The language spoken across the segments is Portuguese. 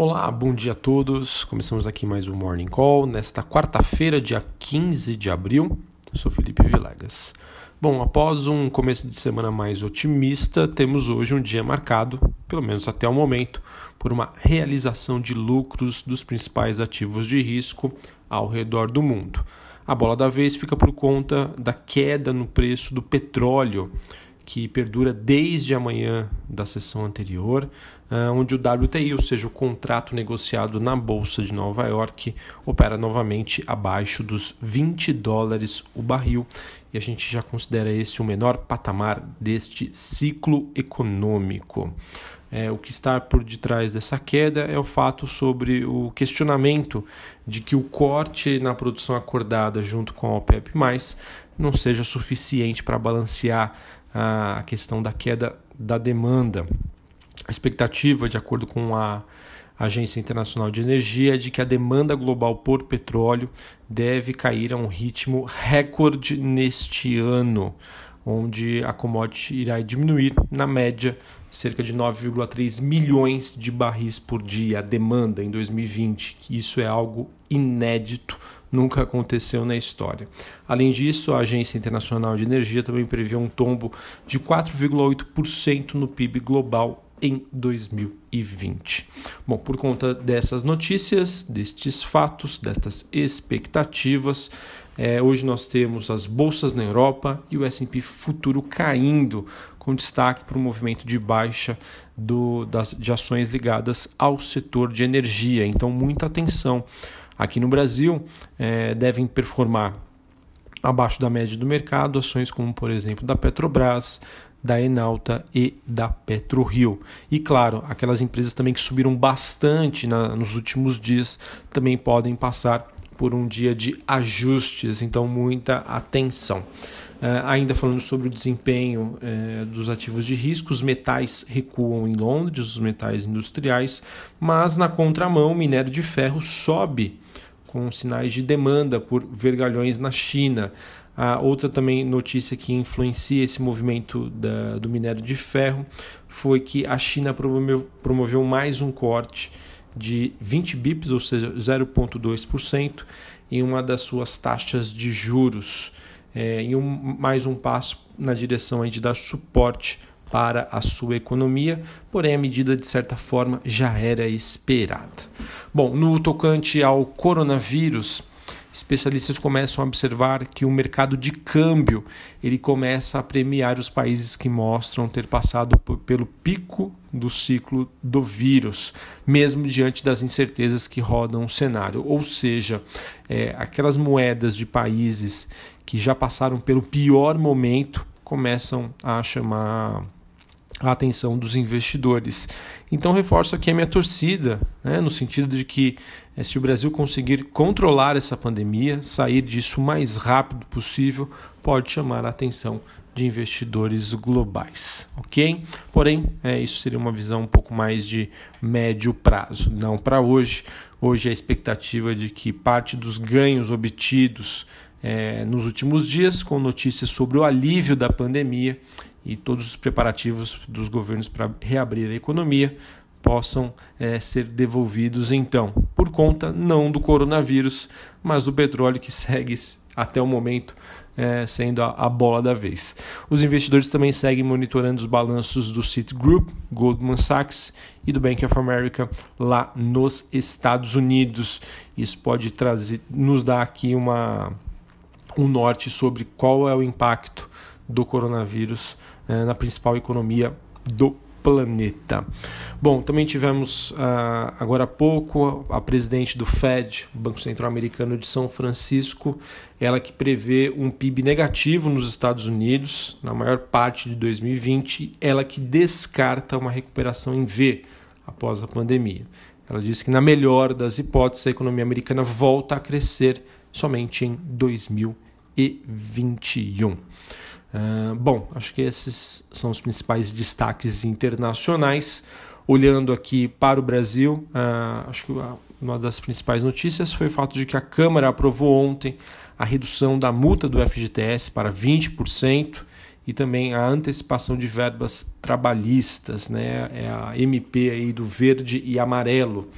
Olá, bom dia a todos. Começamos aqui mais um Morning Call nesta quarta-feira, dia 15 de abril. Eu sou Felipe Vilegas. Bom, após um começo de semana mais otimista, temos hoje um dia marcado, pelo menos até o momento, por uma realização de lucros dos principais ativos de risco ao redor do mundo. A bola da vez fica por conta da queda no preço do petróleo que perdura desde a manhã da sessão anterior, ah, onde o WTI, ou seja, o contrato negociado na Bolsa de Nova York, opera novamente abaixo dos 20 dólares o barril, e a gente já considera esse o menor patamar deste ciclo econômico. É, o que está por detrás dessa queda é o fato sobre o questionamento de que o corte na produção acordada junto com a OPEP, não seja suficiente para balancear a questão da queda da demanda. A expectativa, de acordo com a Agência Internacional de Energia, é de que a demanda global por petróleo deve cair a um ritmo recorde neste ano, onde a commodity irá diminuir, na média, cerca de 9,3 milhões de barris por dia, a demanda em 2020. Isso é algo inédito, nunca aconteceu na história. Além disso, a Agência Internacional de Energia também prevê um tombo de 4,8% no PIB global em 2020. Bom, por conta dessas notícias, destes fatos, destas expectativas, é, hoje nós temos as bolsas na Europa e o S&P futuro caindo, com destaque para o movimento de baixa do, das, de ações ligadas ao setor de energia. Então, muita atenção. Aqui no Brasil, é, devem performar abaixo da média do mercado ações como, por exemplo, da Petrobras, da Enalta e da PetroRio. E claro, aquelas empresas também que subiram bastante na, nos últimos dias também podem passar por um dia de ajustes, então muita atenção. Uh, ainda falando sobre o desempenho uh, dos ativos de risco, os metais recuam em Londres, os metais industriais, mas na contramão, o minério de ferro sobe com sinais de demanda por vergalhões na China. A outra também notícia que influencia esse movimento da, do minério de ferro foi que a China promoveu, promoveu mais um corte de 20 bips, ou seja, 0,2%, em uma das suas taxas de juros, é, em um, mais um passo na direção de dar suporte para a sua economia, porém a medida de certa forma já era esperada. Bom, no tocante ao coronavírus, especialistas começam a observar que o mercado de câmbio ele começa a premiar os países que mostram ter passado pelo pico do ciclo do vírus, mesmo diante das incertezas que rodam o cenário. Ou seja, é, aquelas moedas de países que já passaram pelo pior momento começam a chamar a atenção dos investidores. Então, reforço aqui a minha torcida, né, no sentido de que eh, se o Brasil conseguir controlar essa pandemia, sair disso o mais rápido possível, pode chamar a atenção de investidores globais, ok? Porém, é, isso seria uma visão um pouco mais de médio prazo, não para hoje. Hoje a expectativa de que parte dos ganhos obtidos é, nos últimos dias, com notícias sobre o alívio da pandemia e todos os preparativos dos governos para reabrir a economia possam é, ser devolvidos então, por conta não do coronavírus, mas do petróleo que segue até o momento é, sendo a, a, bola da vez. Os investidores também seguem monitorando os balanços do Citigroup, Goldman Sachs e do Bank of America lá nos Estados Unidos. Isso pode trazer, nos dar aqui uma um norte sobre qual é o impacto do coronavírus eh, na principal economia do planeta. Bom, também tivemos uh, agora há pouco a presidente do Fed, Banco Central Americano de São Francisco, ela que prevê um PIB negativo nos Estados Unidos na maior parte de 2020, ela que descarta uma recuperação em V após a pandemia. Ela disse que, na melhor das hipóteses, a economia americana volta a crescer somente em 2020 e 21. Uh, bom, acho que esses são os principais destaques internacionais. Olhando aqui para o Brasil, uh, acho que uma das principais notícias foi o fato de que a Câmara aprovou ontem a redução da multa do FGTS para 20% e também a antecipação de verbas trabalhistas, né? É a MP aí do verde e amarelo.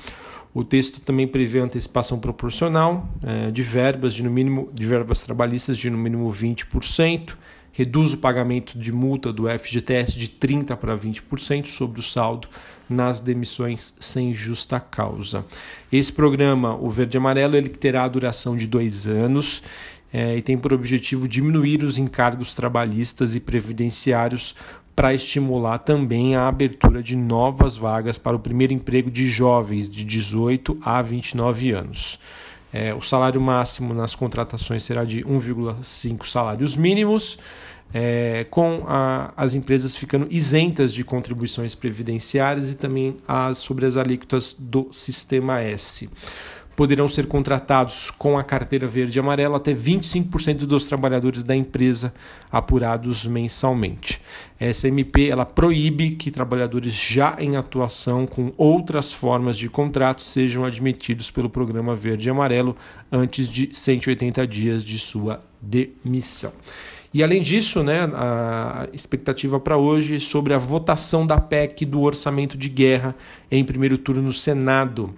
O texto também prevê antecipação proporcional é, de verbas de no mínimo de verbas trabalhistas de no mínimo 20%, reduz o pagamento de multa do FGTS de 30 para 20% sobre o saldo nas demissões sem justa causa. Esse programa, o Verde Amarelo, ele terá a duração de dois anos é, e tem por objetivo diminuir os encargos trabalhistas e previdenciários para estimular também a abertura de novas vagas para o primeiro emprego de jovens de 18 a 29 anos. É, o salário máximo nas contratações será de 1,5 salários mínimos, é, com a, as empresas ficando isentas de contribuições previdenciárias e também as, sobre as alíquotas do Sistema S poderão ser contratados com a carteira verde e amarela até 25% dos trabalhadores da empresa apurados mensalmente. Essa MP ela proíbe que trabalhadores já em atuação com outras formas de contrato sejam admitidos pelo programa verde e amarelo antes de 180 dias de sua demissão. E além disso, né, a expectativa para hoje é sobre a votação da PEC do orçamento de guerra em primeiro turno no Senado.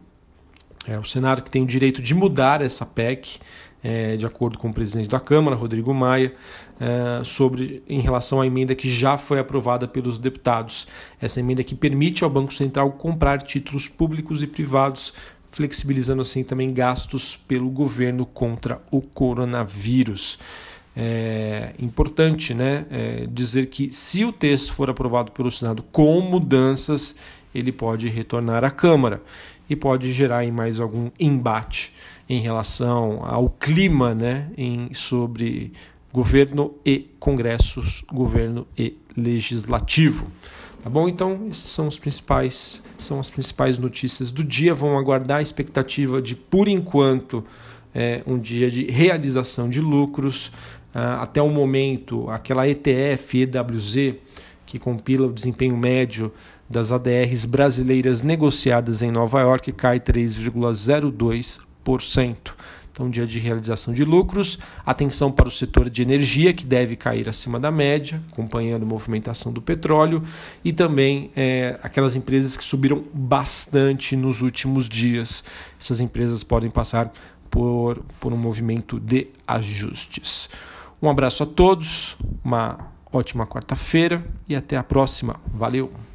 É o Senado que tem o direito de mudar essa PEC, é, de acordo com o presidente da Câmara, Rodrigo Maia, é, sobre em relação à emenda que já foi aprovada pelos deputados. Essa emenda que permite ao Banco Central comprar títulos públicos e privados, flexibilizando assim também gastos pelo governo contra o coronavírus. É importante né, é, dizer que se o texto for aprovado pelo Senado com mudanças, ele pode retornar à Câmara e pode gerar mais algum embate em relação ao clima né, em, sobre governo e congressos, governo e legislativo. Tá bom? Então, essas são os principais, são as principais notícias do dia. Vamos aguardar a expectativa de, por enquanto, é, um dia de realização de lucros. Uh, até o momento, aquela ETF EWZ, que compila o desempenho médio das ADRs brasileiras negociadas em Nova York cai 3,02%. Então, dia de realização de lucros, atenção para o setor de energia, que deve cair acima da média, acompanhando a movimentação do petróleo, e também é, aquelas empresas que subiram bastante nos últimos dias. Essas empresas podem passar por, por um movimento de ajustes. Um abraço a todos, uma ótima quarta-feira e até a próxima. Valeu!